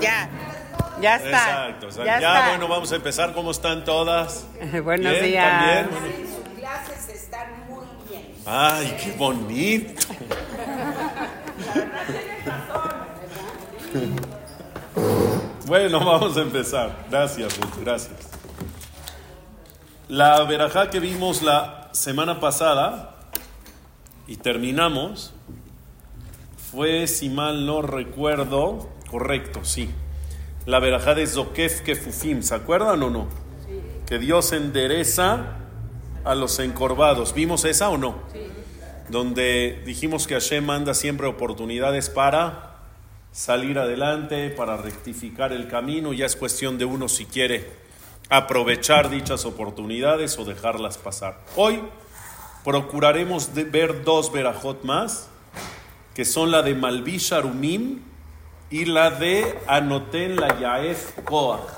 Ya, ya está. Exacto, exacto. Ya, Ya, está. bueno, vamos a empezar. ¿Cómo están todas? Buenos ¿Bien? días. ¿También? Sus clases están muy bien. Ay, qué bonito. Bueno, vamos a empezar. Gracias, Ruth, gracias. La verajá que vimos la semana pasada y terminamos fue, si mal no recuerdo, correcto, sí. La verajá de Zokef Kefufim, ¿se acuerdan o no? Que Dios endereza a los encorvados. ¿Vimos esa o no? Donde dijimos que Hashem manda siempre oportunidades para salir adelante, para rectificar el camino. Ya es cuestión de uno si quiere aprovechar dichas oportunidades o dejarlas pasar. Hoy procuraremos de ver dos verajot más, que son la de Malvish Arumim y la de Anoten la Yaef Koach.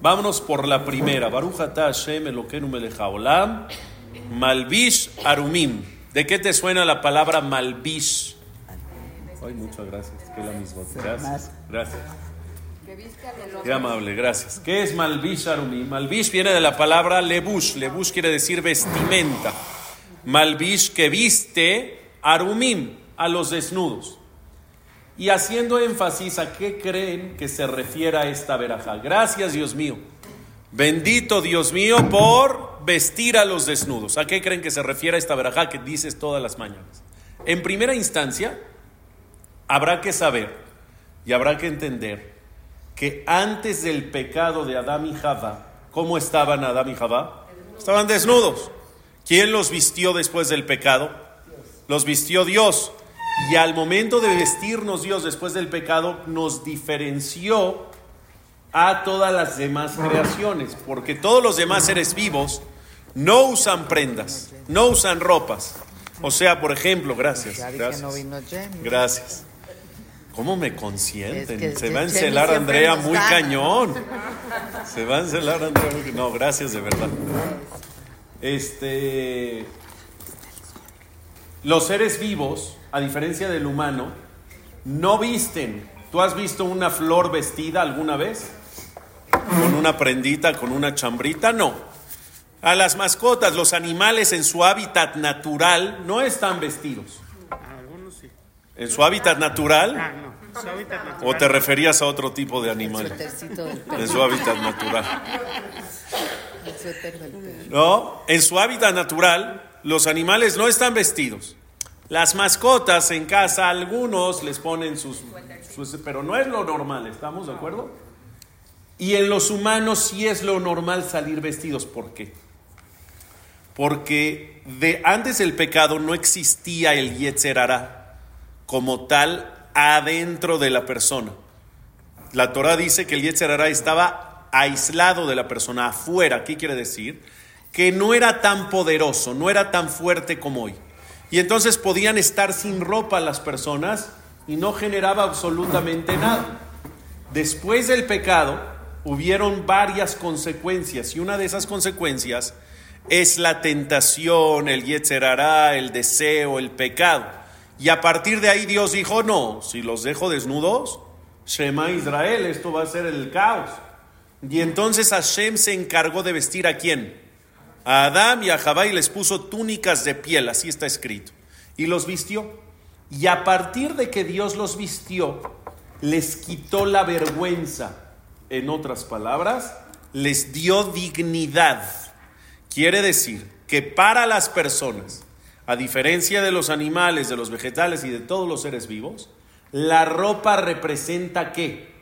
Vámonos por la primera. Baruch atah Hashem Elokeinu melech haolam. Malvish Arumim. ¿De qué te suena la palabra Malvish? Ay, muchas gracias. Qué la misma. Gracias. Gracias. Qué amable, gracias. ¿Qué es Malvish Arumim? Malvish viene de la palabra lebush. Lebush quiere decir vestimenta. Malvish que viste Arumim a los desnudos. Y haciendo énfasis a qué creen que se refiere a esta veraja. Gracias, Dios mío. Bendito Dios mío por vestir a los desnudos. ¿A qué creen que se refiere esta veraja que dices todas las mañanas? En primera instancia, habrá que saber y habrá que entender que antes del pecado de Adán y Java, ¿cómo estaban Adán y Java? Estaban desnudos. ¿Quién los vistió después del pecado? Los vistió Dios. Y al momento de vestirnos Dios después del pecado, nos diferenció a todas las demás creaciones, porque todos los demás seres vivos no usan prendas, no usan ropas. O sea, por ejemplo, gracias, gracias. Gracias. ¿Cómo me consienten? Se va a encelar Andrea muy cañón. Se va a encelar Andrea muy No, gracias de verdad. Este. Los seres vivos, a diferencia del humano, no visten. ¿Tú has visto una flor vestida alguna vez? ¿Con una prendita, con una chambrita? No. A las mascotas, los animales en su hábitat natural no están vestidos. Algunos sí. ¿En su hábitat natural? Ah, no. Su hábitat natural. ¿O te referías a otro tipo de animal? En su hábitat natural. El suéter del perro. ¿No? En su hábitat natural, los animales no están vestidos. Las mascotas en casa, algunos les ponen sus, Pero no es lo normal, ¿estamos de acuerdo? Y en los humanos sí es lo normal salir vestidos. ¿Por qué? Porque de, antes del pecado no existía el Yetzer Hara como tal adentro de la persona. La Torah dice que el Yetzer Hara estaba aislado de la persona, afuera. ¿Qué quiere decir? Que no era tan poderoso, no era tan fuerte como hoy. Y entonces podían estar sin ropa las personas y no generaba absolutamente nada. Después del pecado hubieron varias consecuencias y una de esas consecuencias es la tentación, el Yetzer Hara, el deseo, el pecado. Y a partir de ahí Dios dijo, no, si los dejo desnudos, Shema Israel, esto va a ser el caos. Y entonces Hashem se encargó de vestir a quién? A Adán y a Jabá y les puso túnicas de piel, así está escrito. Y los vistió. Y a partir de que Dios los vistió, les quitó la vergüenza. En otras palabras, les dio dignidad. Quiere decir que para las personas, a diferencia de los animales, de los vegetales y de todos los seres vivos, la ropa representa qué?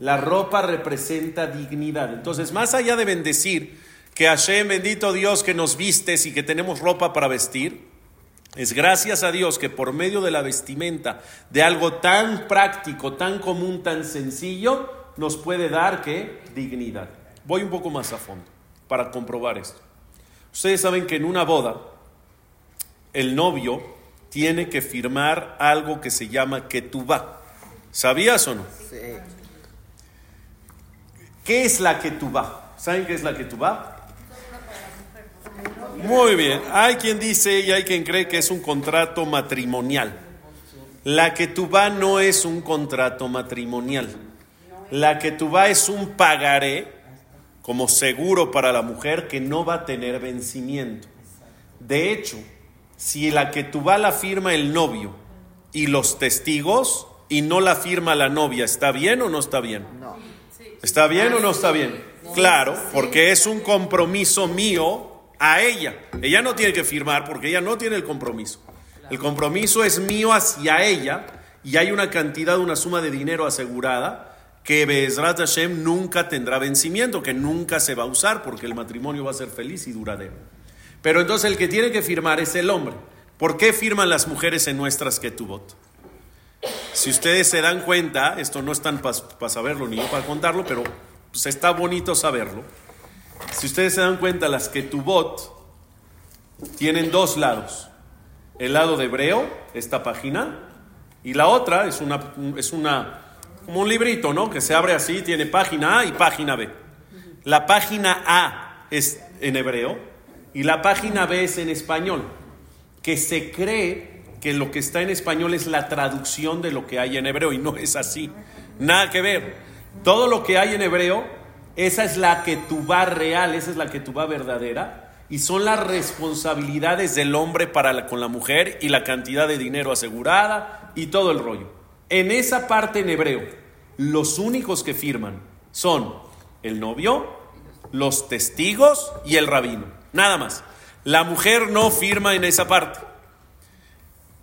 La ropa representa dignidad. Entonces, más allá de bendecir que Hashem, bendito Dios, que nos vistes y que tenemos ropa para vestir, es gracias a Dios que por medio de la vestimenta, de algo tan práctico, tan común, tan sencillo, nos puede dar qué? Dignidad. Voy un poco más a fondo para comprobar esto. Ustedes saben que en una boda, el novio tiene que firmar algo que se llama ketubá. ¿Sabías o no? Sí. ¿Qué es la ketubá? ¿Saben qué es la ketubá? Muy bien. Hay quien dice y hay quien cree que es un contrato matrimonial. La que tú va no es un contrato matrimonial. La que tú va es un pagaré como seguro para la mujer que no va a tener vencimiento. De hecho, si la que tú va la firma el novio y los testigos y no la firma la novia, ¿está bien o no está bien? No. ¿Está bien o no está bien? Claro, porque es un compromiso mío a ella. Ella no tiene que firmar porque ella no tiene el compromiso. El compromiso es mío hacia ella y hay una cantidad, una suma de dinero asegurada que Bezrat Hashem nunca tendrá vencimiento, que nunca se va a usar porque el matrimonio va a ser feliz y duradero. Pero entonces el que tiene que firmar es el hombre. ¿Por qué firman las mujeres en nuestras ketubot? Si ustedes se dan cuenta, esto no es tan para saberlo ni yo para contarlo, pero pues, está bonito saberlo. Si ustedes se dan cuenta, las ketubot tienen dos lados. El lado de hebreo, esta página, y la otra es una, es una como un librito, ¿no? Que se abre así, tiene página A y página B. La página A es en hebreo y la página B es en español, que se cree que lo que está en español es la traducción de lo que hay en hebreo y no es así. Nada que ver. Todo lo que hay en hebreo, esa es la que va real, esa es la que va verdadera y son las responsabilidades del hombre para con la mujer y la cantidad de dinero asegurada y todo el rollo. En esa parte en hebreo, los únicos que firman son el novio, los testigos y el rabino. Nada más. La mujer no firma en esa parte.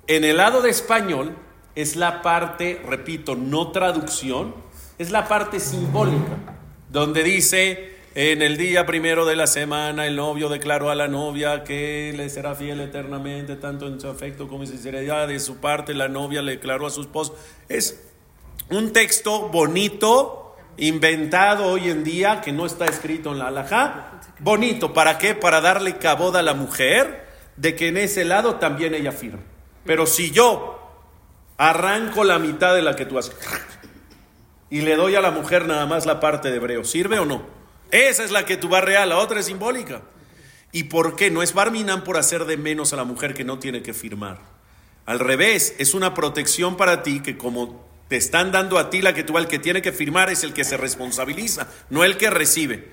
En el lado de español es la parte, repito, no traducción, es la parte simbólica, donde dice en el día primero de la semana el novio declaró a la novia que le será fiel eternamente, tanto en su afecto como en sinceridad. De su parte, la novia le declaró a su esposo. Es un texto bonito, inventado hoy en día, que no está escrito en la alajá. Bonito, ¿para qué? Para darle caboda a la mujer de que en ese lado también ella firma. Pero si yo arranco la mitad de la que tú haces y le doy a la mujer nada más la parte de hebreo, ¿sirve o no? Esa es la que tú vas real, la otra es simbólica. ¿Y por qué? No es Barminan por hacer de menos a la mujer que no tiene que firmar. Al revés, es una protección para ti que como te están dando a ti la que tú, el que tiene que firmar es el que se responsabiliza, no el que recibe.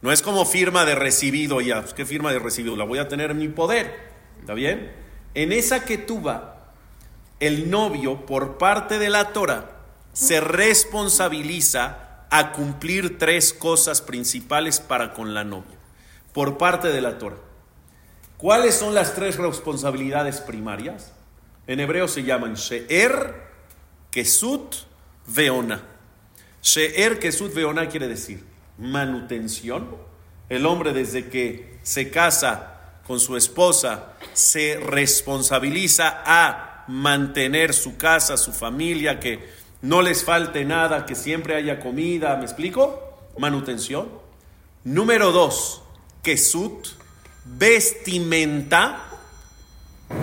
No es como firma de recibido ya. Pues, ¿Qué firma de recibido? La voy a tener en mi poder. ¿Está bien? En esa que tú va, el novio, por parte de la Torah, se responsabiliza a cumplir tres cosas principales para con la novia, por parte de la Torah. ¿Cuáles son las tres responsabilidades primarias? En hebreo se llaman She'er, Kesut, Veona. She'er, Kesut, Veona quiere decir manutención. El hombre desde que se casa con su esposa se responsabiliza a mantener su casa, su familia, que no les falte nada, que siempre haya comida. ¿Me explico? Manutención. Número dos, Kesut, vestimenta.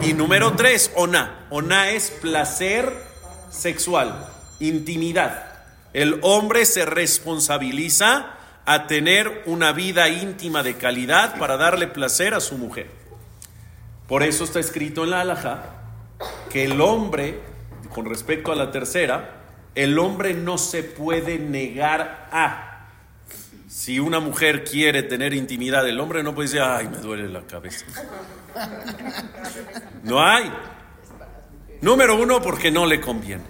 Y número tres, Ona. Ona es placer sexual, intimidad. El hombre se responsabiliza a tener una vida íntima de calidad para darle placer a su mujer. Por eso está escrito en la halajá que el hombre, con respecto a la tercera, el hombre no se puede negar a. Si una mujer quiere tener intimidad, el hombre no puede decir, ay, me duele la cabeza. No hay. Número uno, porque no le conviene.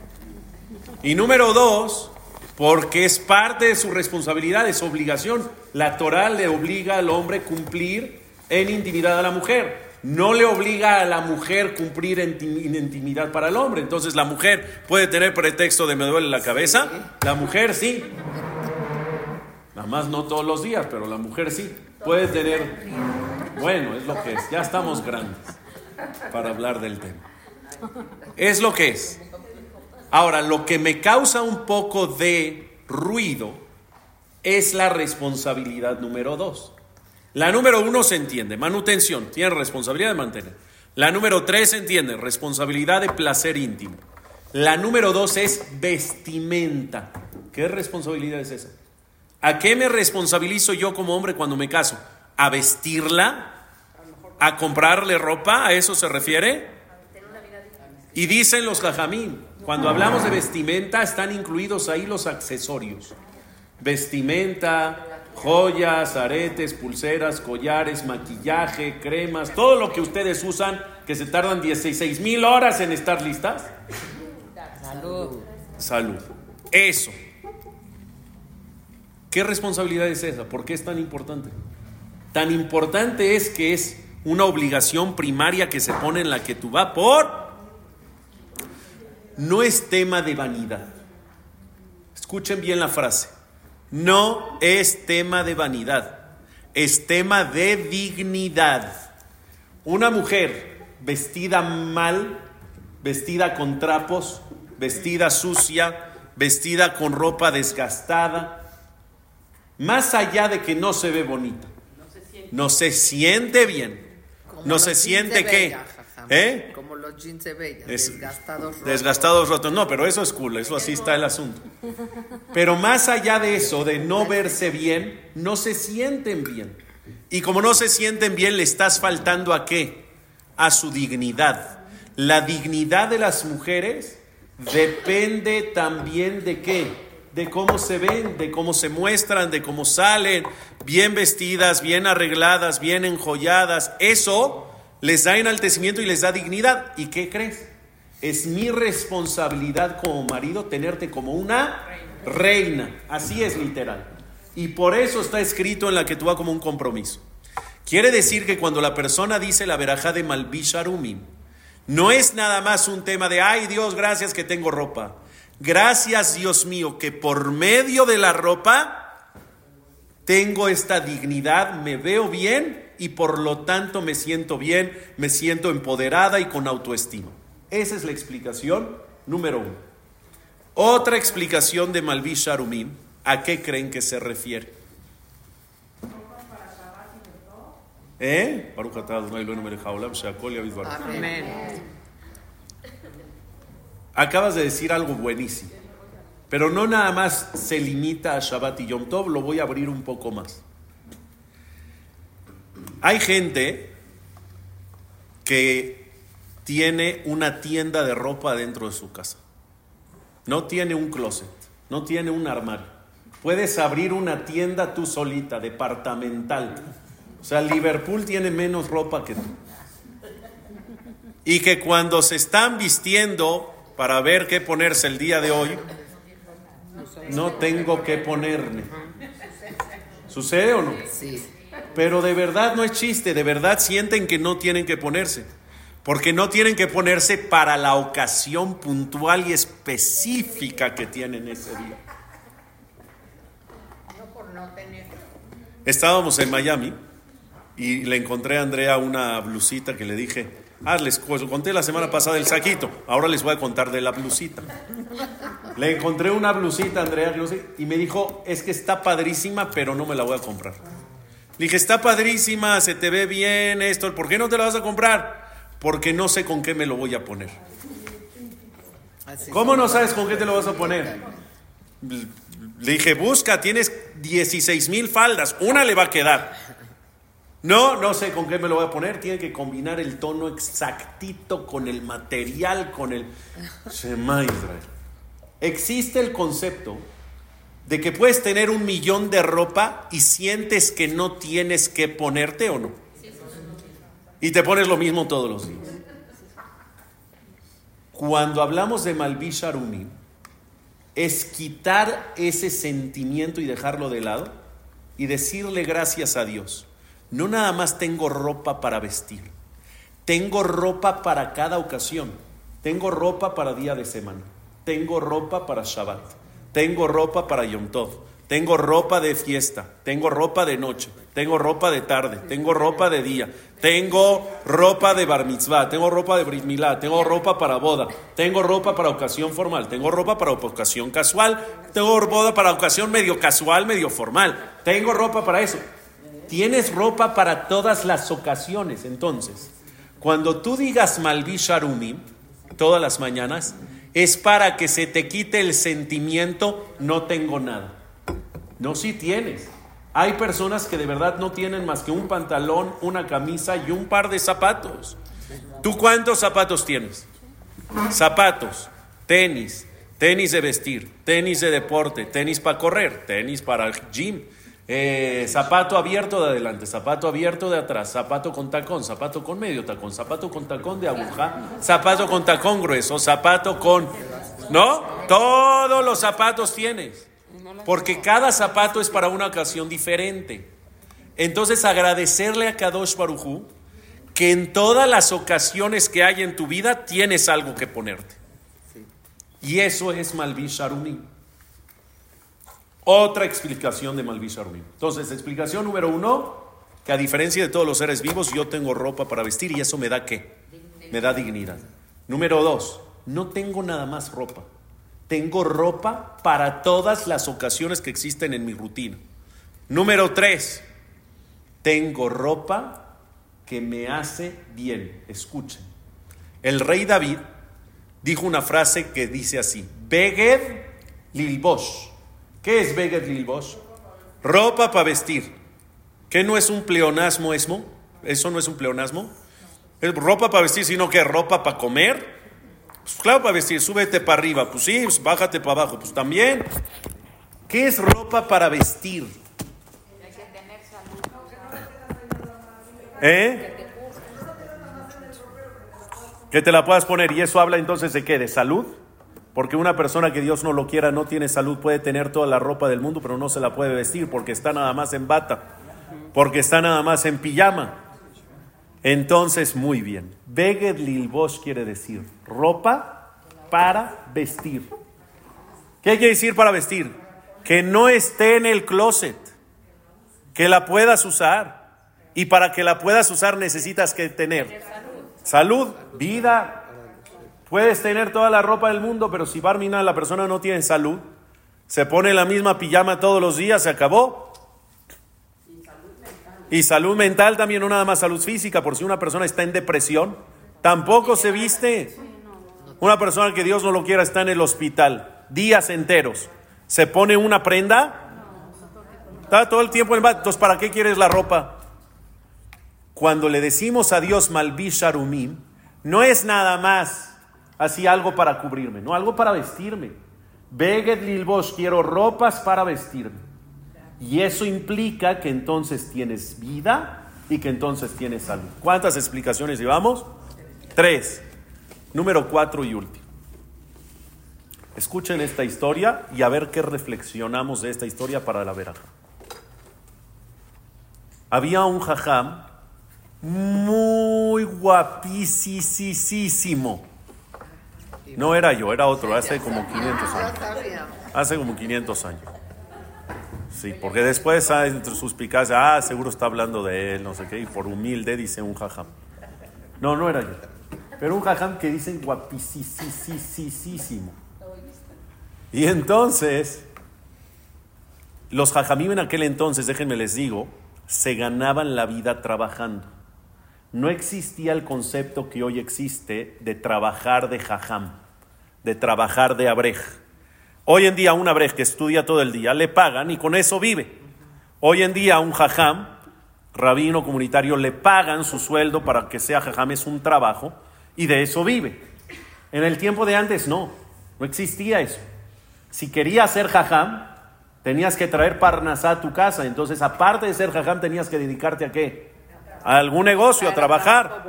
Y número dos, porque es parte de su responsabilidad, es obligación. La Torah le obliga al hombre cumplir en intimidad a la mujer. No le obliga a la mujer cumplir en intimidad para el hombre. Entonces la mujer puede tener pretexto de me duele la cabeza. La mujer sí. Nada más no todos los días, pero la mujer sí. Puede tener... Bueno, es lo que es. Ya estamos grandes para hablar del tema. Es lo que es. Ahora, lo que me causa un poco de ruido es la responsabilidad número dos. La número uno se entiende, manutención, tiene responsabilidad de mantener. La número tres se entiende, responsabilidad de placer íntimo. La número dos es vestimenta. ¿Qué responsabilidad es esa? ¿A qué me responsabilizo yo como hombre cuando me caso? ¿A vestirla? ¿A comprarle ropa? ¿A eso se refiere? Y dicen los jajamín, cuando hablamos de vestimenta están incluidos ahí los accesorios. Vestimenta, joyas, aretes, pulseras, collares, maquillaje, cremas, todo lo que ustedes usan que se tardan 16 mil horas en estar listas. Salud. Salud. Eso. ¿Qué responsabilidad es esa? ¿Por qué es tan importante? Tan importante es que es una obligación primaria que se pone en la que tú vas por... No es tema de vanidad. Escuchen bien la frase. No es tema de vanidad. Es tema de dignidad. Una mujer vestida mal, vestida con trapos, vestida sucia, vestida con ropa desgastada, más allá de que no se ve bonita, no se siente bien. Como No se siente jajam. ¿Eh? Como los jeans Es- desgastados. rotos. Desgastados, rotos. No, pero eso es cool, eso así está el asunto. Pero más allá de eso, de no verse bien, no se sienten bien. Y como no se sienten bien, le estás faltando a qué? A su dignidad. La dignidad de las mujeres depende también de qué? De cómo se ven, de cómo se muestran, de cómo salen, bien vestidas, bien arregladas, bien enjolladas. Eso les da enaltecimiento y les da dignidad. ¿Y qué crees? Es mi responsabilidad como marido tenerte como una reina. Así es literal. Y por eso está escrito en la que tú vas como un compromiso. Quiere decir que cuando la persona dice la verajá de Malvisharumim, no es nada más un tema de, ay Dios, gracias que tengo ropa. Gracias Dios mío que por medio de la ropa tengo esta dignidad, me veo bien y por lo tanto me siento bien, me siento empoderada y con autoestima. Esa es la explicación número uno. Otra explicación de Malvi Sharumim, ¿a qué creen que se refiere? ¿Eh? Amén. Acabas de decir algo buenísimo. Pero no nada más se limita a Shabbat y Yom Tov, lo voy a abrir un poco más. Hay gente que tiene una tienda de ropa dentro de su casa. No tiene un closet, no tiene un armario. Puedes abrir una tienda tú solita, departamental. O sea, Liverpool tiene menos ropa que tú. Y que cuando se están vistiendo para ver qué ponerse el día de hoy, no tengo que ponerme. ¿Sucede o no? Sí. Pero de verdad no es chiste, de verdad sienten que no tienen que ponerse. Porque no tienen que ponerse para la ocasión puntual y específica que tienen ese día. Estábamos en Miami y le encontré a Andrea una blusita que le dije, ah, les conté la semana pasada el saquito, ahora les voy a contar de la blusita. Le encontré una blusita, Andrea, no y me dijo, es que está padrísima, pero no me la voy a comprar. Le dije, está padrísima, se te ve bien esto, ¿por qué no te la vas a comprar? Porque no sé con qué me lo voy a poner. Así ¿Cómo no sabes con qué te lo vas a poner? Le dije, busca, tienes 16 mil faldas, una le va a quedar. No, no sé con qué me lo voy a poner, tiene que combinar el tono exactito con el material, con el... Shema Israel. Existe el concepto de que puedes tener un millón de ropa y sientes que no tienes que ponerte o no. Y te pones lo mismo todos los días. Cuando hablamos de Malvi Sharumi, es quitar ese sentimiento y dejarlo de lado y decirle gracias a Dios. No nada más tengo ropa para vestir, tengo ropa para cada ocasión. Tengo ropa para día de semana, tengo ropa para Shabbat, tengo ropa para Yom Tov, tengo ropa de fiesta, tengo ropa de noche, tengo ropa de tarde, tengo ropa de día, tengo ropa de bar mitzvah, tengo ropa de brit milá, tengo ropa para boda, tengo ropa para ocasión formal, tengo ropa para ocasión casual, tengo boda para ocasión medio casual, medio formal, tengo ropa para eso. Tienes ropa para todas las ocasiones. Entonces, cuando tú digas Malvi Sharumi todas las mañanas, es para que se te quite el sentimiento, no tengo nada. No, sí tienes. Hay personas que de verdad no tienen más que un pantalón, una camisa y un par de zapatos. ¿Tú cuántos zapatos tienes? zapatos, tenis, tenis de vestir, tenis de deporte, tenis para correr, tenis para el gym, eh, zapato abierto de adelante, zapato abierto de atrás, zapato con tacón, zapato con medio tacón, zapato con tacón de aguja, zapato con tacón grueso, zapato con... ¿No? Todos los zapatos tienes. Porque cada zapato es para una ocasión diferente. Entonces agradecerle a Kadosh Barujú que en todas las ocasiones que hay en tu vida tienes algo que ponerte. Y eso es Malvish Arumim. Otra explicación de Malvish Arumim. Entonces, explicación número uno, que a diferencia de todos los seres vivos, yo tengo ropa para vestir y eso me da qué? Me da dignidad. Número dos, no tengo nada más ropa. Tengo ropa para todas las ocasiones que existen en mi rutina. Número tres, tengo ropa que me hace bien. Escuchen. El rey David dijo una frase que dice así: Beged Lilbosh. ¿Qué es Beged Lilbosh? Ropa para vestir. ¿Qué no es un pleonasmo, esmo? ¿Eso no es un pleonasmo? Es ropa para vestir, sino que ropa para comer. Pues claro, para vestir, súbete para arriba. Pues sí, pues bájate para abajo. Pues también. ¿Qué es ropa para vestir? ¿Eh? Que te la puedas poner. ¿Y eso habla entonces de qué? ¿De salud? Porque una persona que Dios no lo quiera no tiene salud, puede tener toda la ropa del mundo, pero no se la puede vestir porque está nada más en bata, porque está nada más en pijama. Entonces, muy bien. Beged Lilbosh quiere decir ropa para vestir. ¿Qué quiere decir para vestir? Que no esté en el closet, que la puedas usar. Y para que la puedas usar necesitas que tener salud, vida. Puedes tener toda la ropa del mundo, pero si Barmina la persona no tiene salud, se pone la misma pijama todos los días, se acabó. Y salud mental también, no nada más salud física, por si una persona está en depresión, tampoco se viste. Una persona que Dios no lo quiera está en el hospital, días enteros, se pone una prenda, está todo el tiempo en Entonces, ¿para qué quieres la ropa? Cuando le decimos a Dios Malvish Arumim, no es nada más así algo para cubrirme, no algo para vestirme. Beged Lilbosh, quiero ropas para vestirme. Y eso implica que entonces tienes vida y que entonces tienes salud. ¿Cuántas explicaciones llevamos? Tres. Número cuatro y último. Escuchen esta historia y a ver qué reflexionamos de esta historia para la veraja. Había un jajam muy guapísimo. No era yo, era otro, hace como 500 años. Hace como 500 años. Sí, porque después ah, entre sus picas, ah, seguro está hablando de él, no sé qué, y por humilde dice un jajam. No, no era yo. Pero un jajam que dicen guapísimo. Y entonces, los jajamim en aquel entonces, déjenme les digo, se ganaban la vida trabajando. No existía el concepto que hoy existe de trabajar de jajam, de trabajar de abrej. Hoy en día un abrej que estudia todo el día le pagan y con eso vive. Hoy en día un jajam, rabino comunitario, le pagan su sueldo para que sea jajam, es un trabajo y de eso vive. En el tiempo de antes no, no existía eso. Si querías ser jajam, tenías que traer parnasá a tu casa. Entonces, aparte de ser jajam, tenías que dedicarte a qué? A algún negocio, a trabajar.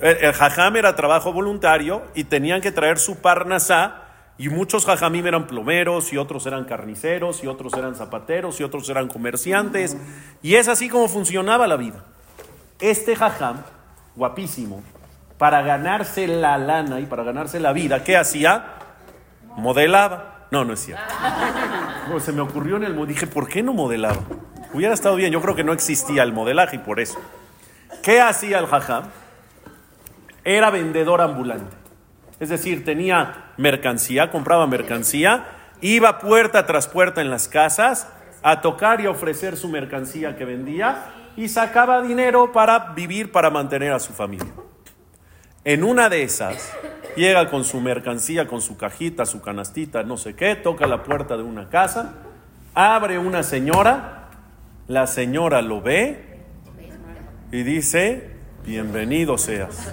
El, el jajam era trabajo voluntario y tenían que traer su parnasá y muchos jajamim eran plomeros, y otros eran carniceros, y otros eran zapateros, y otros eran comerciantes. Y es así como funcionaba la vida. Este jajam, guapísimo, para ganarse la lana y para ganarse la vida, ¿qué hacía? Modelaba. No, no es cierto. No, se me ocurrió en el... Dije, ¿por qué no modelaba? Hubiera estado bien. Yo creo que no existía el modelaje y por eso. ¿Qué hacía el jajam? Era vendedor ambulante. Es decir, tenía mercancía, compraba mercancía, iba puerta tras puerta en las casas a tocar y ofrecer su mercancía que vendía y sacaba dinero para vivir, para mantener a su familia. En una de esas, llega con su mercancía, con su cajita, su canastita, no sé qué, toca la puerta de una casa, abre una señora, la señora lo ve y dice, bienvenido seas.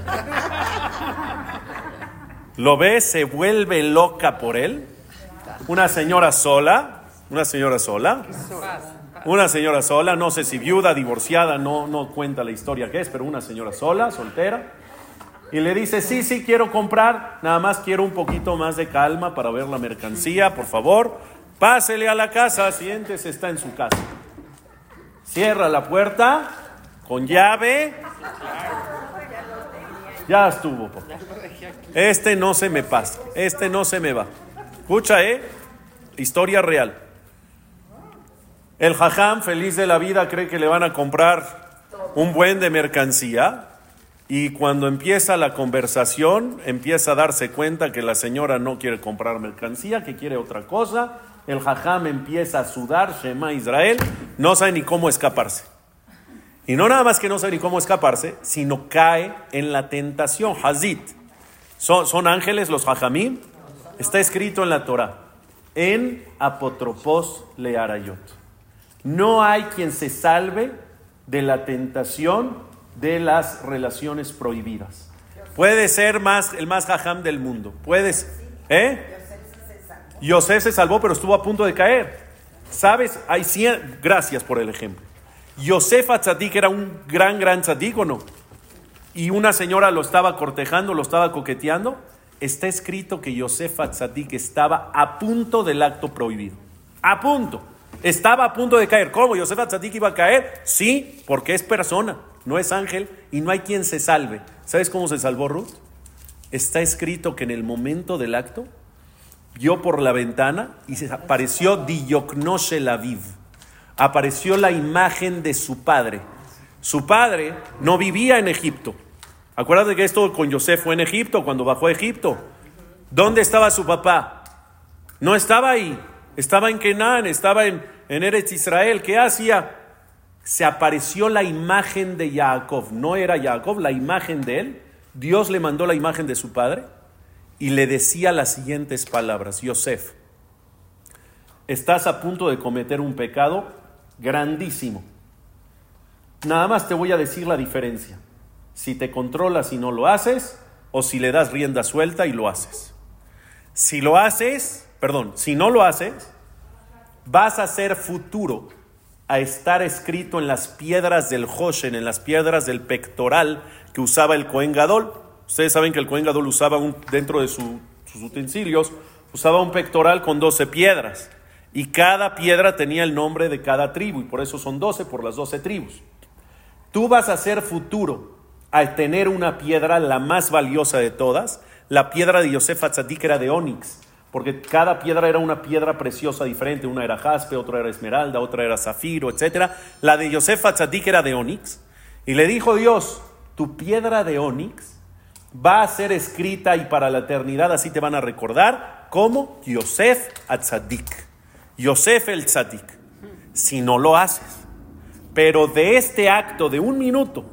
lo ve, se vuelve loca por él. Una señora sola, una señora sola, una señora sola, no sé si viuda, divorciada, no, no cuenta la historia que es, pero una señora sola, soltera. Y le dice, sí, sí, quiero comprar, nada más quiero un poquito más de calma para ver la mercancía, por favor. Pásele a la casa, siéntese, está en su casa. Cierra la puerta con llave. Ya estuvo. Este no se me pasa, este no se me va. Escucha, ¿eh? Historia real. El jajam, feliz de la vida, cree que le van a comprar un buen de mercancía. Y cuando empieza la conversación, empieza a darse cuenta que la señora no quiere comprar mercancía, que quiere otra cosa. El jajam empieza a sudar, Shema Israel, no sabe ni cómo escaparse. Y no nada más que no sabe ni cómo escaparse, sino cae en la tentación, Hazit. Son, ángeles los hajamim. Está escrito en la Torah, en apotropos learayot. No hay quien se salve de la tentación de las relaciones prohibidas. Puede ser más, el más jajam del mundo. Puedes, ¿eh? Yosef se salvó, pero estuvo a punto de caer. ¿Sabes? Hay cien, gracias por el ejemplo. Yosef Atzadik era un gran, gran tzadik. Y una señora lo estaba cortejando, lo estaba coqueteando. Está escrito que Yosef Atzadik estaba a punto del acto prohibido. A punto. Estaba a punto de caer. ¿Cómo? ¿Yosef Atzadik iba a caer? Sí, porque es persona, no es ángel y no hay quien se salve. ¿Sabes cómo se salvó Ruth? Está escrito que en el momento del acto vio por la ventana y se apareció Diyoknoshe Laviv. Apareció la imagen de su padre. Su padre no vivía en Egipto. Acuérdate que esto con Yosef fue en Egipto, cuando bajó a Egipto. ¿Dónde estaba su papá? No estaba ahí. Estaba en Kenan, estaba en, en Eretz Israel. ¿Qué hacía? Se apareció la imagen de Jacob. No era Jacob, la imagen de él. Dios le mandó la imagen de su padre y le decía las siguientes palabras, Yosef, estás a punto de cometer un pecado grandísimo. Nada más te voy a decir la diferencia, si te controlas y no lo haces, o si le das rienda suelta y lo haces. Si lo haces, perdón, si no lo haces, vas a ser futuro a estar escrito en las piedras del Hoshen, en las piedras del pectoral que usaba el Cohen Gadol. Ustedes saben que el Cohen Gadol usaba un, dentro de su- sus utensilios, usaba un pectoral con 12 piedras. Y cada piedra tenía el nombre de cada tribu, y por eso son 12, por las 12 tribus. Tú vas a ser futuro al tener una piedra, la más valiosa de todas. La piedra de Yosef Atzadik era de onix, porque cada piedra era una piedra preciosa diferente. Una era jaspe, otra era esmeralda, otra era zafiro, etc. La de Yosef Atzadik era de onix. Y le dijo Dios, tu piedra de onix va a ser escrita y para la eternidad así te van a recordar como Yosef Atzadik. Yosef el Tzadik. Si no lo haces. Pero de este acto de un minuto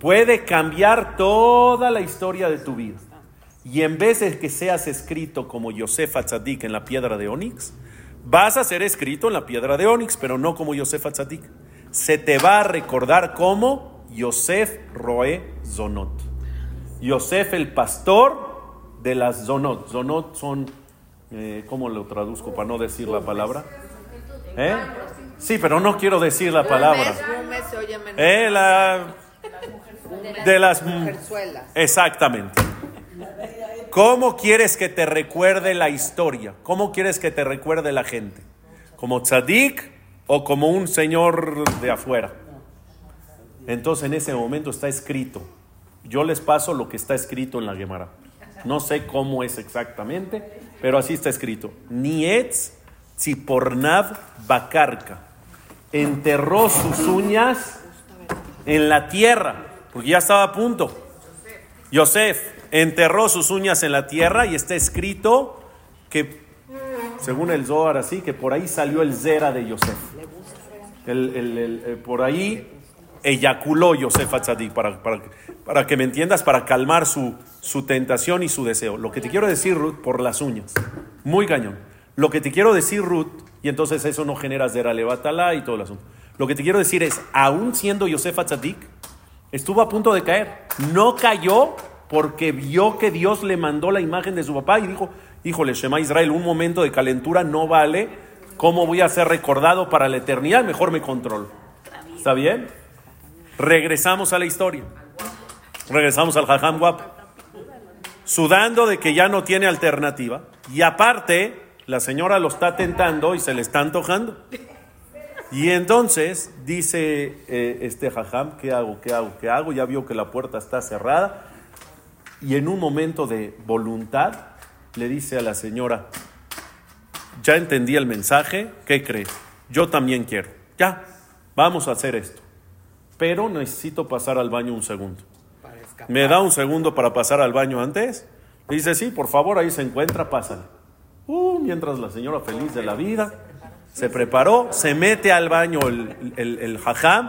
puede cambiar toda la historia de tu vida. Y en vez de que seas escrito como Yosef Atzadik en la piedra de Onix, vas a ser escrito en la piedra de Onix, pero no como Yosef Atzadik. Se te va a recordar como Yosef Roe Zonot. Yosef el pastor de las Zonot. Zonot son, eh, ¿cómo lo traduzco para no decir la palabra? ¿Eh? Sí, pero no quiero decir la palabra. Eh, la- de las Mujerzuelas. exactamente. ¿Cómo quieres que te recuerde la historia? ¿Cómo quieres que te recuerde la gente? ¿Como tzadik o como un señor de afuera? Entonces en ese momento está escrito. Yo les paso lo que está escrito en la Gemara. No sé cómo es exactamente, pero así está escrito. Nietz Tzipornav Bakarka enterró sus uñas en la tierra, porque ya estaba a punto. Yosef enterró sus uñas en la tierra y está escrito que, según el Zohar así, que por ahí salió el Zera de Yosef. El- el- el- eh, por ahí eyaculó Yosef Atzadik, para, para, para que me entiendas, para calmar su, su tentación y su deseo. Lo que te quiero decir, Ruth, por las uñas. Muy cañón. Lo que te quiero decir, Ruth, y entonces eso no genera Zera Levatala y todo el asunto. Lo que te quiero decir es, aún siendo Yosef Atzadik, estuvo a punto de caer. No cayó porque vio que Dios le mandó la imagen de su papá y dijo, híjole, Shema Israel, un momento de calentura no vale, ¿cómo voy a ser recordado para la eternidad? Mejor me controlo. ¿Está bien? Regresamos a la historia. Regresamos al Jajam Guapo. Sudando de que ya no tiene alternativa. Y aparte, la señora lo está tentando y se le está antojando. Y entonces dice eh, este Jajam, ¿qué hago? ¿Qué hago? ¿Qué hago? Ya vio que la puerta está cerrada. Y en un momento de voluntad le dice a la señora, ya entendí el mensaje, ¿qué crees? Yo también quiero. Ya, vamos a hacer esto. Pero necesito pasar al baño un segundo. ¿Me da un segundo para pasar al baño antes? Dice, sí, por favor, ahí se encuentra, pásale. Uh, mientras la señora feliz de la vida se preparó, se mete al baño el, el, el jajam,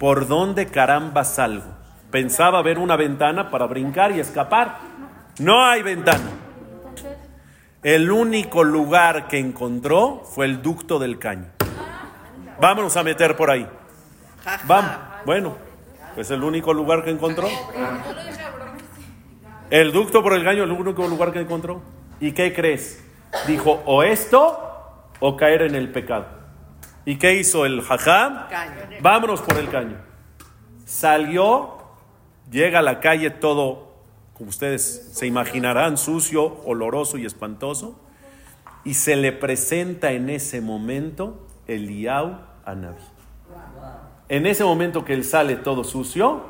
¿por dónde caramba salgo? Pensaba ver una ventana para brincar y escapar. No hay ventana. El único lugar que encontró fue el ducto del caño. Vámonos a meter por ahí. Vamos. Bueno, es el único lugar que encontró. El ducto por el caño, el único lugar que encontró. ¿Y qué crees? Dijo, o esto o caer en el pecado. ¿Y qué hizo el jajam? Vámonos por el caño. Salió, llega a la calle todo, como ustedes se imaginarán, sucio, oloroso y espantoso. Y se le presenta en ese momento Eliau a Naví. En ese momento que él sale todo sucio,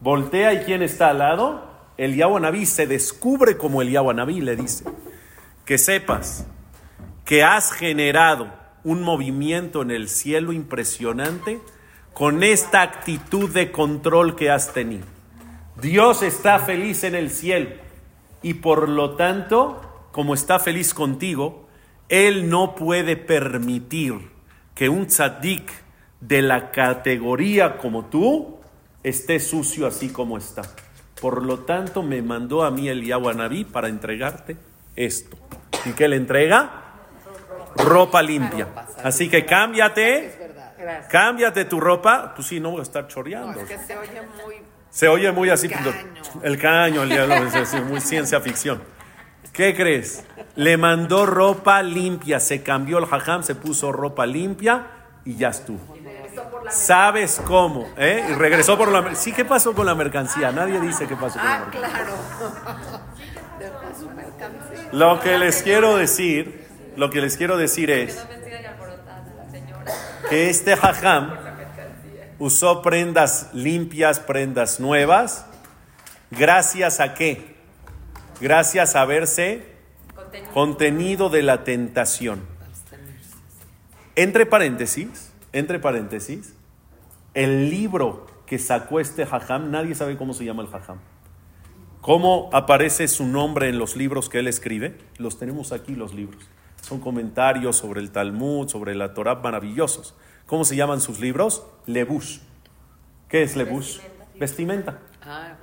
voltea y ¿quién está al lado? Eliau a Naví se descubre como Eliau a Naví le dice, que sepas que has generado un movimiento en el cielo impresionante con esta actitud de control que has tenido. Dios está feliz en el cielo y por lo tanto, como está feliz contigo, Él no puede permitir que un tzadik de la categoría como tú esté sucio así como está. Por lo tanto, me mandó a mí el Naví para entregarte esto. ¿Y qué le entrega? Ropa limpia. Así que cámbiate, cámbiate tu ropa. Tú sí no vas a estar No, choreando. es que se oye muy. Se oye muy así. Caño. El caño, el diablo, es muy ciencia ficción. ¿Qué crees? Le mandó ropa limpia, se cambió el jajam, se puso ropa limpia y ya estuvo. ¿Sabes cómo? ¿Eh? Y regresó por la... mer- Sí, ¿qué pasó con la mercancía? Nadie dice qué pasó con la Ah, mercancía. claro. Su mercancía. Lo que les quiero decir, lo que les quiero decir es que este jajam usó prendas limpias, prendas nuevas, gracias a qué? Gracias a verse contenido de la tentación. Entre paréntesis, entre paréntesis, el libro que sacó este jajam, nadie sabe cómo se llama el jajam. ¿Cómo aparece su nombre en los libros que él escribe? Los tenemos aquí, los libros. Son comentarios sobre el Talmud, sobre la Torah maravillosos. ¿Cómo se llaman sus libros? Lebush. ¿Qué es Lebush? Vestimenta. Ah.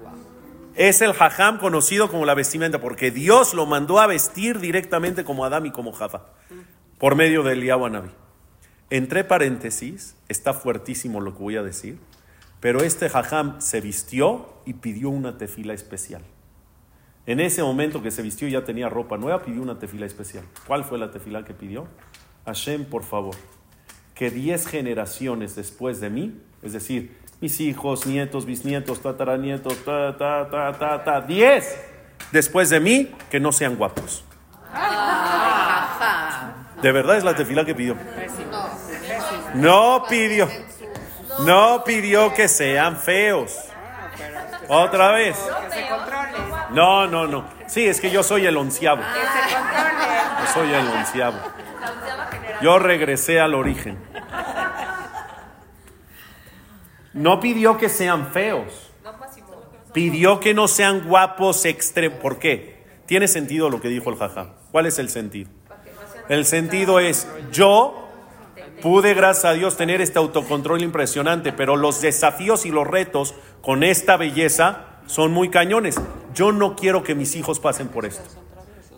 Es el jajam conocido como la vestimenta, porque Dios lo mandó a vestir directamente como Adán y como Java, por medio del Eliyahu. Entre paréntesis, está fuertísimo lo que voy a decir, pero este jajam se vistió y pidió una tefila especial. En ese momento que se vistió ya tenía ropa nueva, pidió una tefila especial. ¿Cuál fue la tefila que pidió? Hashem, por favor, que diez generaciones después de mí, es decir, mis hijos, nietos, bisnietos, tataranietos, ta, ta, ta, ta, ta, diez después de mí, que no sean guapos. De verdad es la tefila que pidió. No pidió, no pidió que sean feos. Otra vez. No, no, no. Sí, es que yo soy el onceavo. Yo soy el onceavo. Yo regresé al origen. No pidió que sean feos. Pidió que no sean guapos extremos. ¿Por qué? Tiene sentido lo que dijo el jajá. ¿Cuál es el sentido? El sentido es, yo pude, gracias a Dios, tener este autocontrol impresionante, pero los desafíos y los retos con esta belleza son muy cañones. Yo no quiero que mis hijos pasen por esto.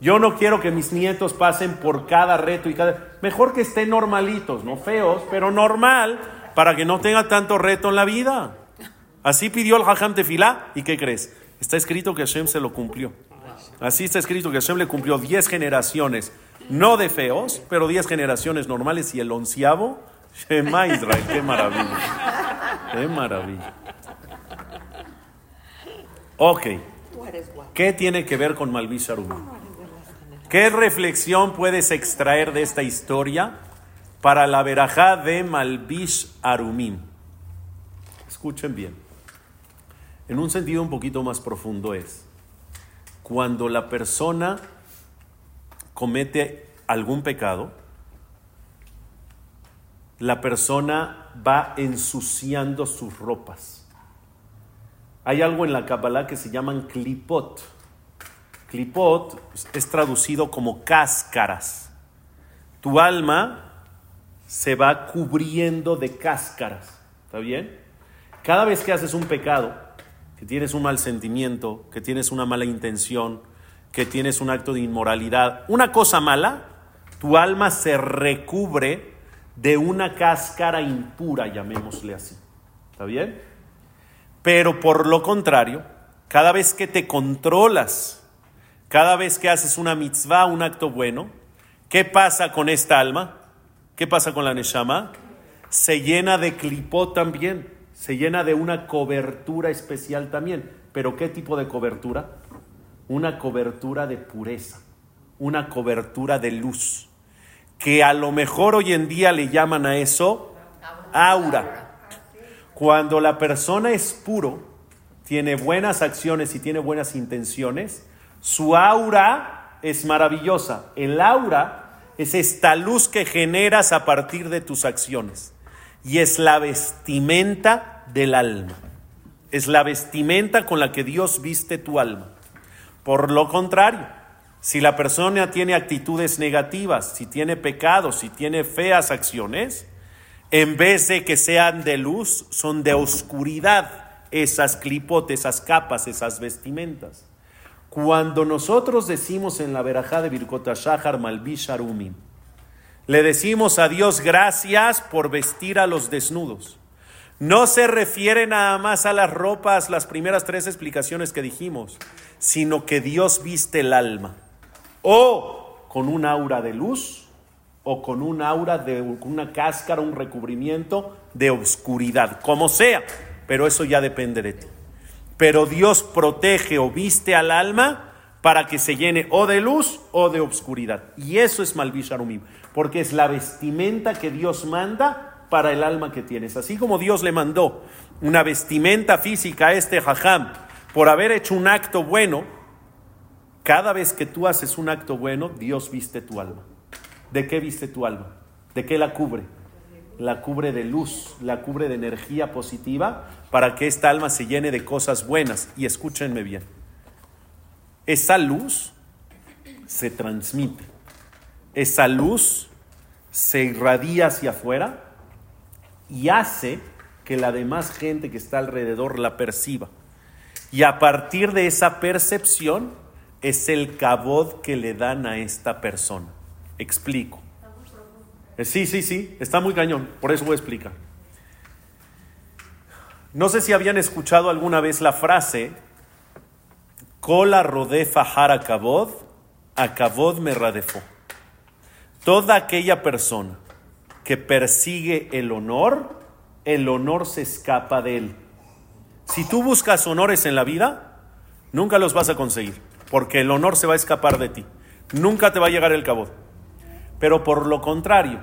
Yo no quiero que mis nietos pasen por cada reto y cada... Mejor que estén normalitos, no feos, pero normal, para que no tenga tanto reto en la vida. Así pidió el Hajam Tefilá, ¿y qué crees? Está escrito que Hashem se lo cumplió. Así está escrito que Hashem le cumplió 10 generaciones, no de feos, pero 10 generaciones normales y el onceavo, Shema Israel. Qué maravilla. Qué maravilla. Ok. ¿Qué tiene que ver con Malvish Arumim? ¿Qué reflexión puedes extraer de esta historia para la verajá de Malvish Arumim? Escuchen bien. En un sentido un poquito más profundo es, cuando la persona comete algún pecado, la persona va ensuciando sus ropas. Hay algo en la Kabbalah que se llaman klipot. Klipot es traducido como cáscaras. Tu alma se va cubriendo de cáscaras. ¿Está bien? Cada vez que haces un pecado, que tienes un mal sentimiento, que tienes una mala intención, que tienes un acto de inmoralidad, una cosa mala, tu alma se recubre de una cáscara impura, llamémosle así. ¿Está bien? Pero por lo contrario, cada vez que te controlas, cada vez que haces una mitzvah, un acto bueno, ¿qué pasa con esta alma? ¿Qué pasa con la neshama? Se llena de clipó también, se llena de una cobertura especial también. ¿Pero qué tipo de cobertura? Una cobertura de pureza, una cobertura de luz, que a lo mejor hoy en día le llaman a eso aura. Cuando la persona es puro, tiene buenas acciones y tiene buenas intenciones, su aura es maravillosa. El aura es esta luz que generas a partir de tus acciones. Y es la vestimenta del alma. Es la vestimenta con la que Dios viste tu alma. Por lo contrario, si la persona tiene actitudes negativas, si tiene pecados, si tiene feas acciones, en vez de que sean de luz, son de oscuridad esas clipotes, esas capas, esas vestimentas. Cuando nosotros decimos en la verajá de Birkot Shahar Malbish Arumim, le decimos a Dios gracias por vestir a los desnudos. No se refiere nada más a las ropas, las primeras tres explicaciones que dijimos, sino que Dios viste el alma. O con un aura de luz, o con un aura de una cáscara, un recubrimiento de oscuridad, como sea, pero eso ya depende de ti. Pero Dios protege o viste al alma para que se llene o de luz o de oscuridad. Y eso es Malvish Arumim, porque es la vestimenta que Dios manda para el alma que tienes. Así como Dios le mandó una vestimenta física a este jajam por haber hecho un acto bueno, cada vez que tú haces un acto bueno, Dios viste tu alma. ¿De qué viste tu alma? ¿De qué la cubre? La cubre de luz, la cubre de energía positiva para que esta alma se llene de cosas buenas. Y escúchenme bien. Esa luz se transmite. Esa luz se irradia hacia afuera y hace que la demás gente que está alrededor la perciba. Y a partir de esa percepción es el cabod que le dan a esta persona. Explico. Eh, Sí, sí, sí, está muy cañón, por eso voy a explicar. No sé si habían escuchado alguna vez la frase, Kola rodefa hara kabod, a kabod me radefó. Toda aquella persona que persigue el honor, el honor se escapa de él. Si tú buscas honores en la vida, nunca los vas a conseguir, porque el honor se va a escapar de ti. Nunca te va a llegar el cabot. Pero por lo contrario,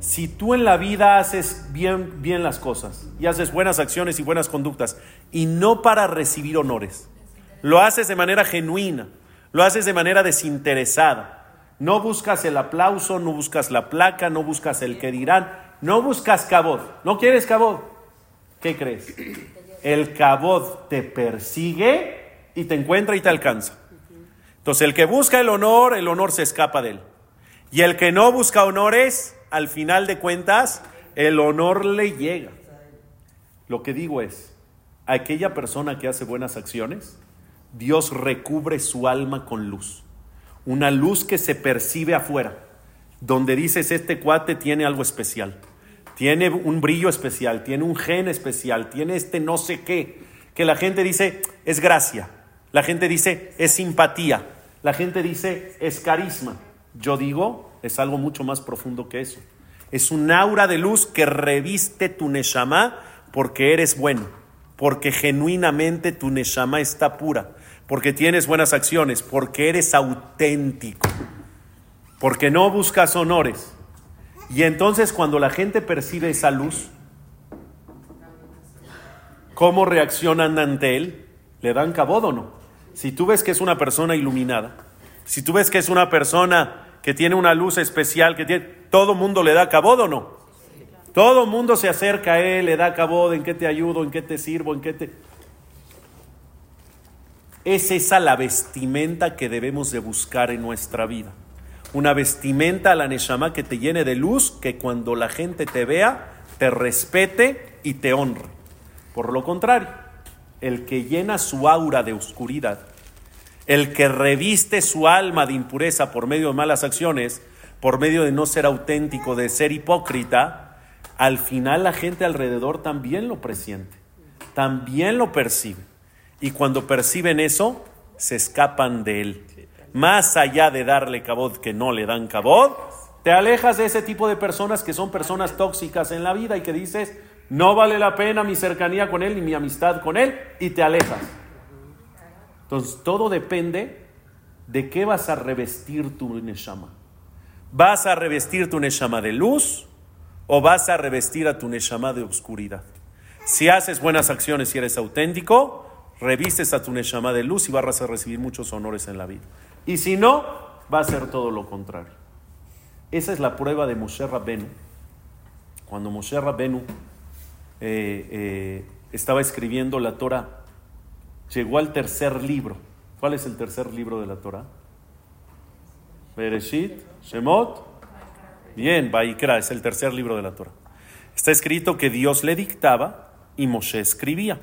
si tú en la vida haces bien, bien las cosas y haces buenas acciones y buenas conductas y no para recibir honores, lo haces de manera genuina, lo haces de manera desinteresada, no buscas el aplauso, no buscas la placa, no buscas el que dirán, no buscas cabot, no quieres cabot, ¿qué crees? El cabot te persigue y te encuentra y te alcanza. Entonces el que busca el honor, el honor se escapa de él. Y el que no busca honores, al final de cuentas, el honor le llega. Lo que digo es, aquella persona que hace buenas acciones, Dios recubre su alma con luz. Una luz que se percibe afuera, donde dices, este cuate tiene algo especial, tiene un brillo especial, tiene un gen especial, tiene este no sé qué, que la gente dice, es gracia. La gente dice es simpatía. La gente dice es carisma. Yo digo es algo mucho más profundo que eso. Es un aura de luz que reviste tu neshama porque eres bueno, porque genuinamente tu neshama está pura, porque tienes buenas acciones, porque eres auténtico, porque no buscas honores. Y entonces cuando la gente percibe esa luz, ¿cómo reaccionan ante él? ¿Le dan cabod o no? Si tú ves que es una persona iluminada, si tú ves que es una persona que tiene una luz especial, que tiene, todo mundo le da cabod o no? Todo mundo se acerca a él, le da cabod, en qué te ayudo, en qué te sirvo, en qué te... Es esa la vestimenta que debemos de buscar en nuestra vida. Una vestimenta a la Neshama que te llene de luz, que cuando la gente te vea, te respete y te honre. Por lo contrario, el que llena su aura de oscuridad, el que reviste su alma de impureza por medio de malas acciones, por medio de no ser auténtico, de ser hipócrita, al final la gente alrededor también lo presiente, también lo percibe. Y cuando perciben eso, se escapan de él. Más allá de darle cabod que no le dan cabod, te alejas de ese tipo de personas que son personas tóxicas en la vida y que dices, no vale la pena mi cercanía con él ni mi amistad con él, y te alejas. Entonces, todo depende de qué vas a revestir tu neshama. ¿Vas a revestir tu neshama de luz o vas a revestir a tu neshama de oscuridad? Si haces buenas acciones y eres auténtico, revistes a tu neshama de luz y vas a recibir muchos honores en la vida. Y si no, va a ser todo lo contrario. Esa es la prueba de Moshe Rabbenu. Cuando Moshe Rabbenu eh, eh, estaba escribiendo la Torah, llegó al tercer libro. ¿Cuál es el tercer libro de la Torah? Bereshit, Shemot. Bien, Baikra es el tercer libro de la Torah. Está escrito que Dios le dictaba y Moshe escribía.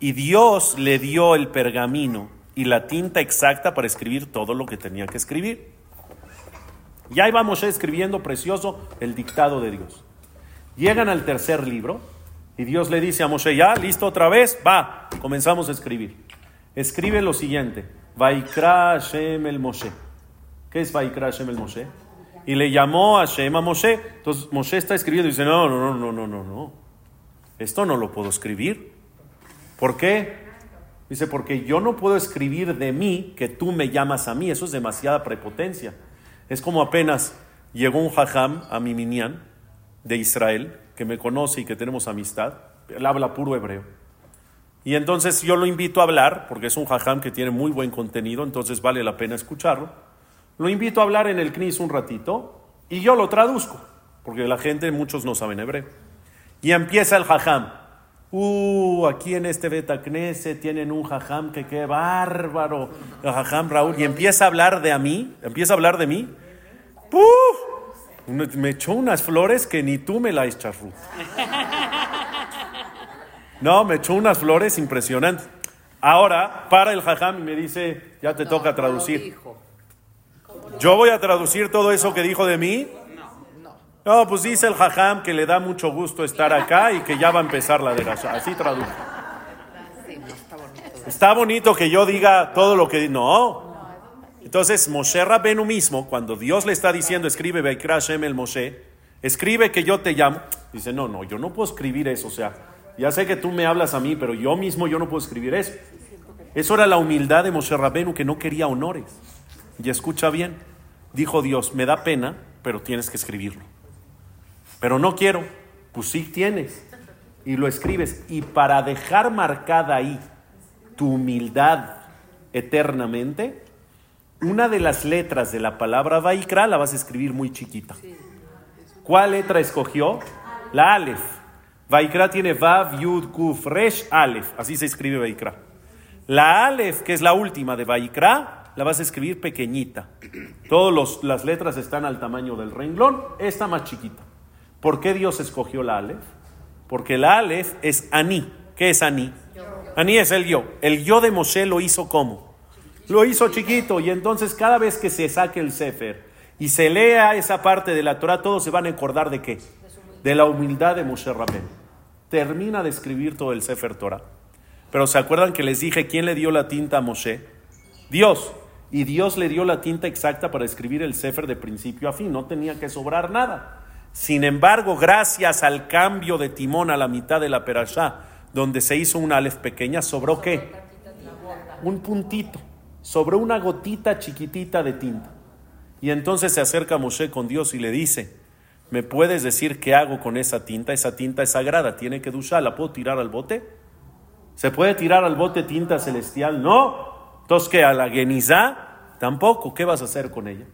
Y Dios le dio el pergamino y la tinta exacta para escribir todo lo que tenía que escribir. Y ahí va Moshe escribiendo precioso el dictado de Dios. Llegan al tercer libro y Dios le dice a Moshe, ya, listo otra vez, va, comenzamos a escribir. Escribe lo siguiente, Vaikra Hashem el Moshe. ¿Qué es Vaikra Hashem el Moshe? Y le llamó a Hashem a Moshe. Entonces Moshe está escribiendo y dice, no, no, no, no, no, no, no. Esto no lo puedo escribir. ¿Por qué? Dice, porque yo no puedo escribir de mí que tú me llamas a mí. Eso es demasiada prepotencia. Es como apenas llegó un jajam a mi minyan de Israel, que me conoce y que tenemos amistad. Él habla puro hebreo. Y entonces yo lo invito a hablar, porque es un jajam que tiene muy buen contenido, entonces vale la pena escucharlo. Lo invito a hablar en el CNIS un ratito y yo lo traduzco, porque la gente, muchos no saben hebreo. Y empieza el jajam. Uh, aquí en este Betacnese tienen un jajam que qué bárbaro, el jajam Raúl, y empieza a hablar de a mí, empieza a hablar de mí. ¡Puf! Me echó unas flores que ni tú me la echas, Ruth. No, me echó unas flores impresionantes. Ahora para el jajam y me dice, ya te toca traducir. ¿Yo voy a traducir todo eso que dijo de mí? No, pues dice el jajam que le da mucho gusto estar acá y que ya va a empezar la derasha. Así tradujo. Está bonito que yo diga todo lo que... No. Entonces, Moshe Rabbenu mismo, cuando Dios le está diciendo, escribe Beikra el Moshe, escribe que yo te llamo, dice, no, no, yo no puedo escribir eso. O sea, ya sé que tú me hablas a mí, pero yo mismo yo no puedo escribir eso. Eso era la humildad de Moshe Rabbenu que no quería honores. Y escucha bien, dijo Dios, me da pena, pero tienes que escribirlo. Pero no quiero, pues sí tienes. Y lo escribes. Y para dejar marcada ahí tu humildad eternamente, una de las letras de la palabra Vaikra la vas a escribir muy chiquita. ¿Cuál letra escogió? La Aleph. Vaikra tiene Vav, Yud, Kuf, Resh, Aleph. Así se escribe Vaikra. La Aleph, que es la última de Vaikra, la vas a escribir pequeñita. Todas las letras están al tamaño del renglón, esta más chiquita. ¿Por qué Dios escogió la Aleph? Porque la Aleph es Ani. ¿Qué es Ani? Ani es el yo. El yo de Moshe lo hizo como? Lo hizo chiquito y entonces cada vez que se saque el Sefer y se lea esa parte de la Torah, todos se van a acordar de qué? De la humildad de Moshe Rabén. Termina de escribir todo el Sefer Torah. Pero ¿se acuerdan que les dije quién le dio la tinta a Moshe? Dios. Y Dios le dio la tinta exacta para escribir el Sefer de principio a fin. No tenía que sobrar nada. Sin embargo, gracias al cambio de timón a la mitad de la perashá, donde se hizo una alef pequeña, sobró qué? Un puntito. Sobró una gotita chiquitita de tinta. Y entonces se acerca Moshe con Dios y le dice, ¿me puedes decir qué hago con esa tinta? Esa tinta es sagrada, tiene que duchar, ¿la puedo tirar al bote? ¿Se puede tirar al bote tinta celestial? No. Entonces. ¿A la genizá? Tampoco. ¿Qué vas a hacer con ella?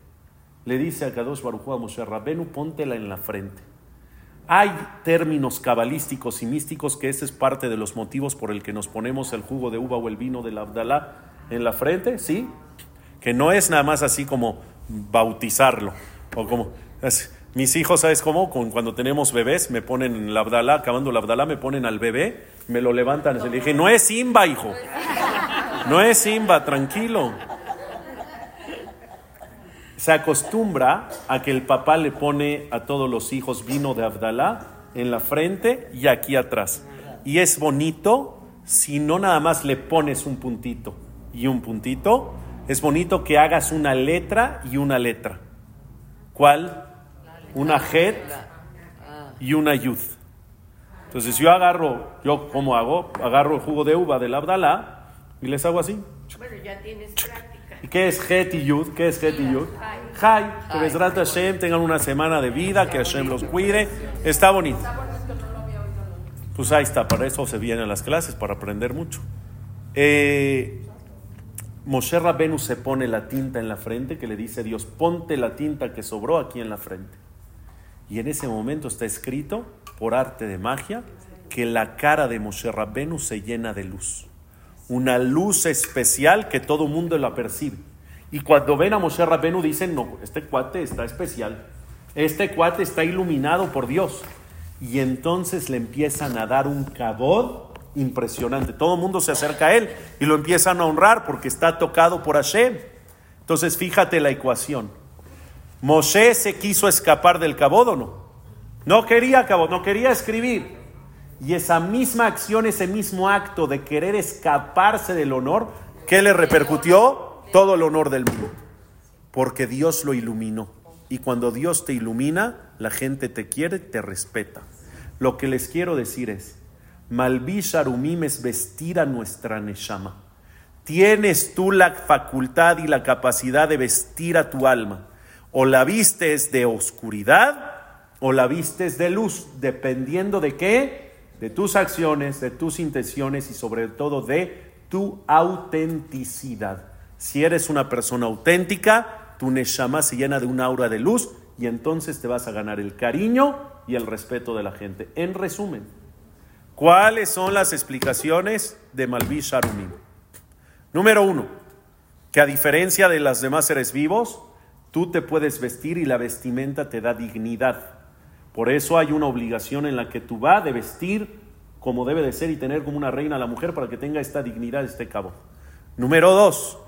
Le dice a Kadosh Baruj a Moshe Rabenu, póntela en la frente. Hay términos cabalísticos y místicos que ese es parte de los motivos por el que nos ponemos el jugo de uva o el vino del Abdalá en la frente, ¿sí? Que no es nada más así como bautizarlo o como mis hijos, ¿sabes cómo? Con- cuando tenemos bebés, me ponen en la Abdalá, acabando la Abdalá, me ponen al bebé, me lo levantan. Le dije, no es Simba, hijo. No es Simba, tranquilo. Se acostumbra a que el papá le pone a todos los hijos vino de Abdalá en la frente y aquí atrás. Y es bonito si no nada más le pones un puntito y un puntito, es bonito que hagas una letra y una letra. ¿Cuál? Una het y una yud. Entonces yo agarro, yo como hago, agarro el jugo de uva del Abdalá y les hago así. Bueno, ya tienes práctica. ¿Y qué es Het y Yud? ¿Qué es Het y Yud? Jai. Que Bezrat Hashem tengan una semana de vida, que Hashem los cuide. Está bonito. Pues ahí está, para eso se vienen las clases, para aprender mucho. Eh, Moshe Rabenu se pone la tinta en la frente, que le dice Dios, ponte la tinta que sobró aquí en la frente. Y en ese momento está escrito, por arte de magia, que la cara de Moshe Rabenu se llena de luz. Una luz especial que todo mundo la percibe. Y cuando ven a Moshe Rabenu dicen, no, este cuate está especial. Este cuate está iluminado por Dios. Y entonces le empiezan a dar un cabod impresionante. Todo el mundo se acerca a él y lo empiezan a honrar porque está tocado por Hashem. Entonces fíjate la ecuación. Moshe se quiso escapar del cabod o no. No quería cabod, no quería escribir. Y esa misma acción, ese mismo acto de querer escaparse del honor, ¿qué le repercutió? Todo el honor del mundo. Porque Dios lo iluminó. Y cuando Dios te ilumina, la gente te quiere, te respeta. Lo que les quiero decir es, Malvish Arumim es vestir a nuestra Neshama. Tienes tú la facultad y la capacidad de vestir a tu alma. O la vistes de oscuridad o la vistes de luz, dependiendo de qué, de tus acciones, de tus intenciones y sobre todo de tu autenticidad. Si eres una persona auténtica, tu neshama se llena de un aura de luz y entonces te vas a ganar el cariño y el respeto de la gente. En resumen, ¿cuáles son las explicaciones de Malvish Arumim? Número uno, que a diferencia de las demás seres vivos, tú te puedes vestir y la vestimenta te da dignidad. Por eso hay una obligación en la que tú vas de vestir como debe de ser y tener como una reina a la mujer para que tenga esta dignidad, este cabo. Número dos,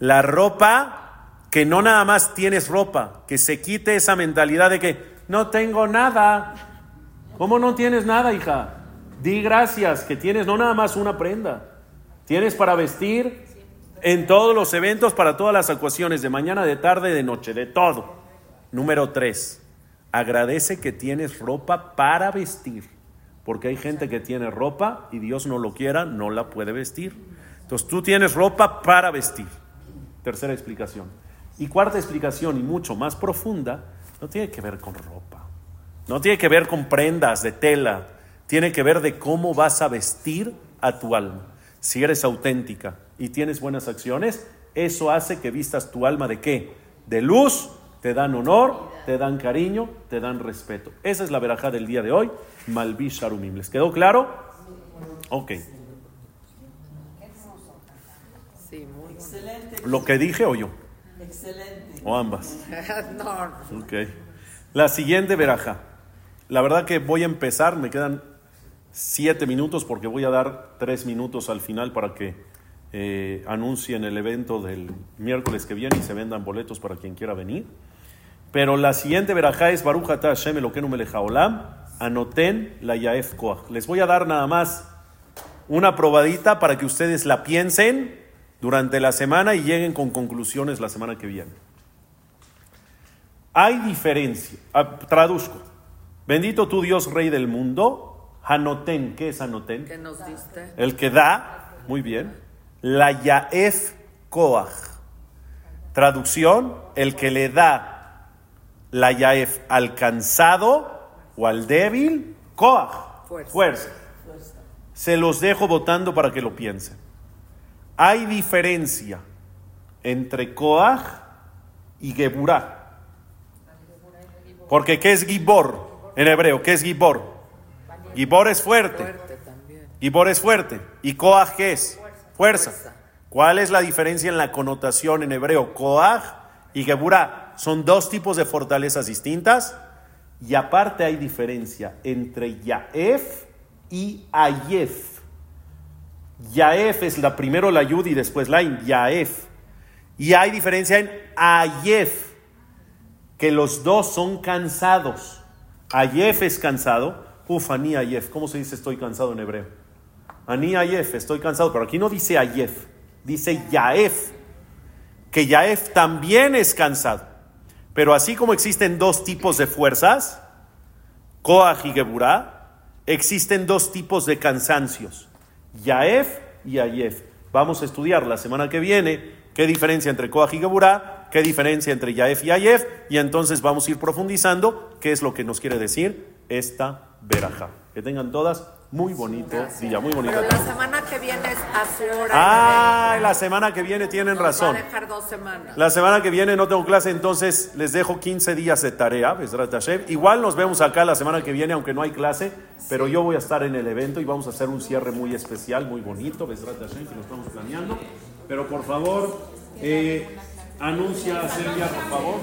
la ropa, que no nada más tienes ropa, que se quite esa mentalidad de que no tengo nada. ¿Cómo no tienes nada, hija? Di gracias, que tienes no nada más una prenda. Tienes para vestir en todos los eventos, para todas las ecuaciones, de mañana, de tarde, de noche, de todo. Número tres, agradece que tienes ropa para vestir. Porque hay gente que tiene ropa y Dios no lo quiera, no la puede vestir. Entonces tú tienes ropa para vestir. Tercera explicación. Y cuarta explicación, y mucho más profunda, no tiene que ver con ropa. No tiene que ver con prendas de tela. Tiene que ver de cómo vas a vestir a tu alma. Si eres auténtica y tienes buenas acciones, eso hace que vistas tu alma de qué? De luz, te dan honor, te dan cariño, te dan respeto. Esa es la verajá del día de hoy. Malvi Sharumim. ¿Les quedó claro? Ok. Sí, muy Excelente, ¿Lo que dije o yo? excelente. O ambas. no, Ok. La siguiente veraja. La verdad que voy a empezar, me quedan siete minutos porque voy a dar tres minutos al final para que eh, anuncien el evento del miércoles que viene y se vendan boletos para quien quiera venir. Pero la siguiente verajá es Baruch Ata Hashem Elokeinu Melech Haolam, Anoten la Yaef Koach. Les voy a dar nada más una probadita para que ustedes la piensen durante la semana y lleguen con conclusiones la semana que viene. Hay diferencia. Ah, traduzco. Bendito tu Dios, Rey del mundo. Hanoten, ¿qué es Hanoten? ¿Qué nos diste? El que da, muy bien. La Yaef Koach. Traducción, el que le da la Yaef al cansado o al débil, Koach. Fuerza. Fuerza. Se los dejo votando para que lo piensen. Hay diferencia entre Koach y Geburah. Porque ¿qué es Gibor en hebreo? ¿Qué es Gibor? Gibor es fuerte. Gibor es fuerte. ¿Y Koach qué es? Fuerza. Fuerza. ¿Cuál es la diferencia en la connotación en hebreo? Koach y Geburah son dos tipos de fortalezas distintas. Y aparte hay diferencia entre Yaef y Ayef. Yaef es la primero la Yud y después la Yaef. Y hay diferencia en Ayef, que los dos son cansados. Ayef es cansado. Uf, Ani Ayef. ¿Cómo se dice estoy cansado en hebreo? Ani Ayef, estoy cansado. Pero aquí no dice Ayef, dice Yaef. Que Yaef también es cansado. Pero así como existen dos tipos de fuerzas, Koach y existen dos tipos de cansancios, Yaef y Ayef. Vamos a estudiar la semana que viene qué diferencia entre Koach y qué diferencia entre Yaef y Ayef, y entonces vamos a ir profundizando qué es lo que nos quiere decir esta veraja. Que tengan todas muy bonito día, muy bonita Pero la semana que viene es a su hora. Ah, la semana que viene tienen Nos razón. Va a dejar dos semanas. La semana que viene no tengo clase, entonces les dejo 15 días de tarea. Igual nos vemos acá la semana que viene, aunque no hay clase, pero yo voy a estar en el evento y vamos a hacer un cierre muy especial, muy bonito, Bezrat Hashem, que lo estamos planeando. Pero por favor, eh, anuncia a Celia, por favor.